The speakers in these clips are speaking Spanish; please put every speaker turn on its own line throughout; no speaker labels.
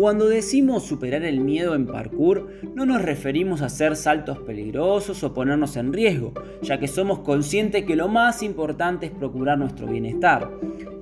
Cuando decimos superar el miedo en parkour, no nos referimos a hacer saltos peligrosos o ponernos en riesgo, ya que somos conscientes que lo más importante es procurar nuestro bienestar.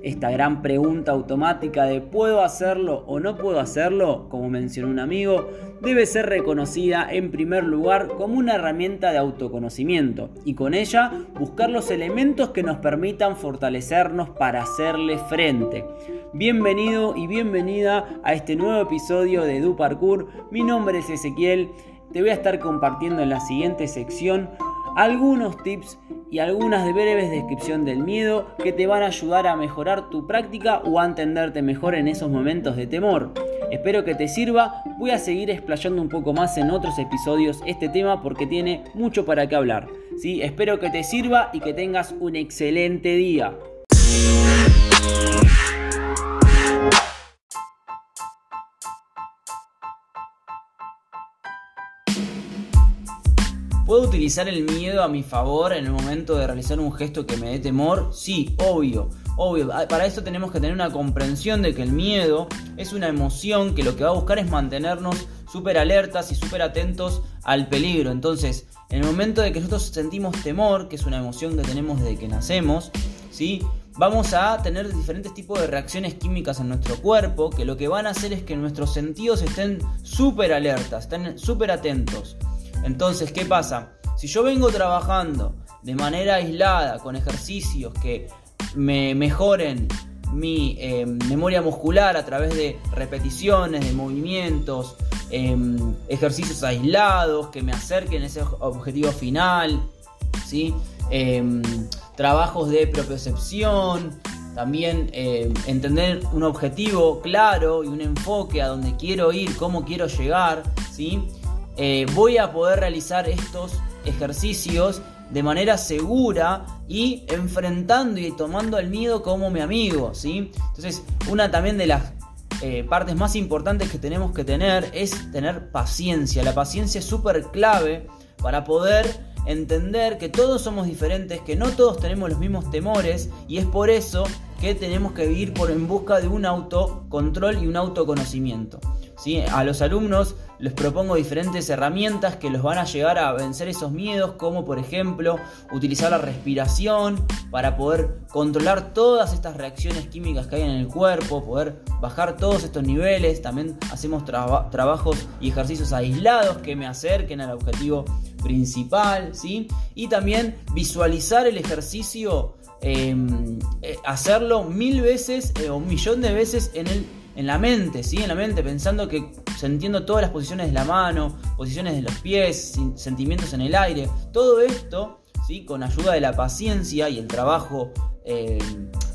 Esta gran pregunta automática de ¿puedo hacerlo o no puedo hacerlo? como mencionó un amigo, debe ser reconocida en primer lugar como una herramienta de autoconocimiento y con ella buscar los elementos que nos permitan fortalecernos para hacerle frente. Bienvenido y bienvenida a este nuevo episodio de Du Parkour. Mi nombre es Ezequiel. Te voy a estar compartiendo en la siguiente sección algunos tips y algunas breves descripción del miedo que te van a ayudar a mejorar tu práctica o a entenderte mejor en esos momentos de temor. Espero que te sirva, voy a seguir explayando un poco más en otros episodios este tema porque tiene mucho para qué hablar. ¿sí? Espero que te sirva y que tengas un excelente día. ¿Puedo utilizar el miedo a mi favor en el momento de realizar un gesto que me dé temor? Sí, obvio, obvio. Ah, para eso tenemos que tener una comprensión de que el miedo es una emoción que lo que va a buscar es mantenernos súper alertas y súper atentos al peligro. Entonces, en el momento de que nosotros sentimos temor, que es una emoción que tenemos desde que nacemos, ¿sí? vamos a tener diferentes tipos de reacciones químicas en nuestro cuerpo que lo que van a hacer es que nuestros sentidos estén súper alertas, estén súper atentos. Entonces, ¿qué pasa? Si yo vengo trabajando de manera aislada con ejercicios que me mejoren mi eh, memoria muscular a través de repeticiones, de movimientos, em, ejercicios aislados que me acerquen a ese objetivo final, ¿sí? Em, trabajos de propiocepción, también em, entender un objetivo claro y un enfoque a donde quiero ir, cómo quiero llegar, ¿sí? Eh, voy a poder realizar estos ejercicios de manera segura y enfrentando y tomando el miedo como mi amigo, ¿sí? Entonces, una también de las eh, partes más importantes que tenemos que tener es tener paciencia. La paciencia es súper clave para poder entender que todos somos diferentes, que no todos tenemos los mismos temores y es por eso que tenemos que ir por en busca de un autocontrol y un autoconocimiento. A los alumnos les propongo diferentes herramientas que los van a llegar a vencer esos miedos, como por ejemplo utilizar la respiración para poder controlar todas estas reacciones químicas que hay en el cuerpo, poder bajar todos estos niveles. También hacemos trabajos y ejercicios aislados que me acerquen al objetivo principal, ¿sí? Y también visualizar el ejercicio, em, eh, hacerlo mil veces eh, o un millón de veces en el en la mente, ¿sí? En la mente, pensando que sintiendo todas las posiciones de la mano, posiciones de los pies, sentimientos en el aire, todo esto, ¿sí? Con ayuda de la paciencia y el trabajo eh,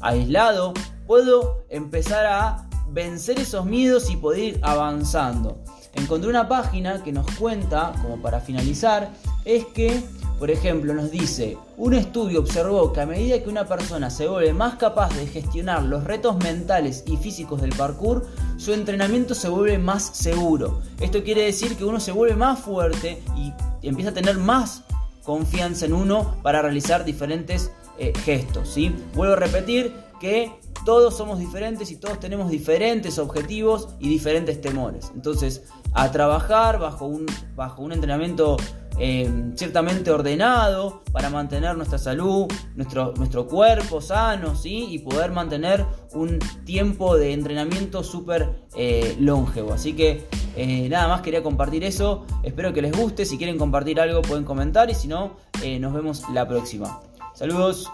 aislado, puedo empezar a vencer esos miedos y poder ir avanzando. Encontré una página que nos cuenta, como para finalizar, es que por ejemplo, nos dice, un estudio observó que a medida que una persona se vuelve más capaz de gestionar los retos mentales y físicos del parkour, su entrenamiento se vuelve más seguro. Esto quiere decir que uno se vuelve más fuerte y empieza a tener más confianza en uno para realizar diferentes eh, gestos. ¿sí? Vuelvo a repetir que todos somos diferentes y todos tenemos diferentes objetivos y diferentes temores. Entonces, a trabajar bajo un, bajo un entrenamiento eh, ciertamente ordenado para mantener nuestra salud, nuestro, nuestro cuerpo sano, ¿sí? Y poder mantener un tiempo de entrenamiento súper eh, longevo. Así que eh, nada más quería compartir eso. Espero que les guste. Si quieren compartir algo pueden comentar y si no, nos vemos la próxima. Saludos.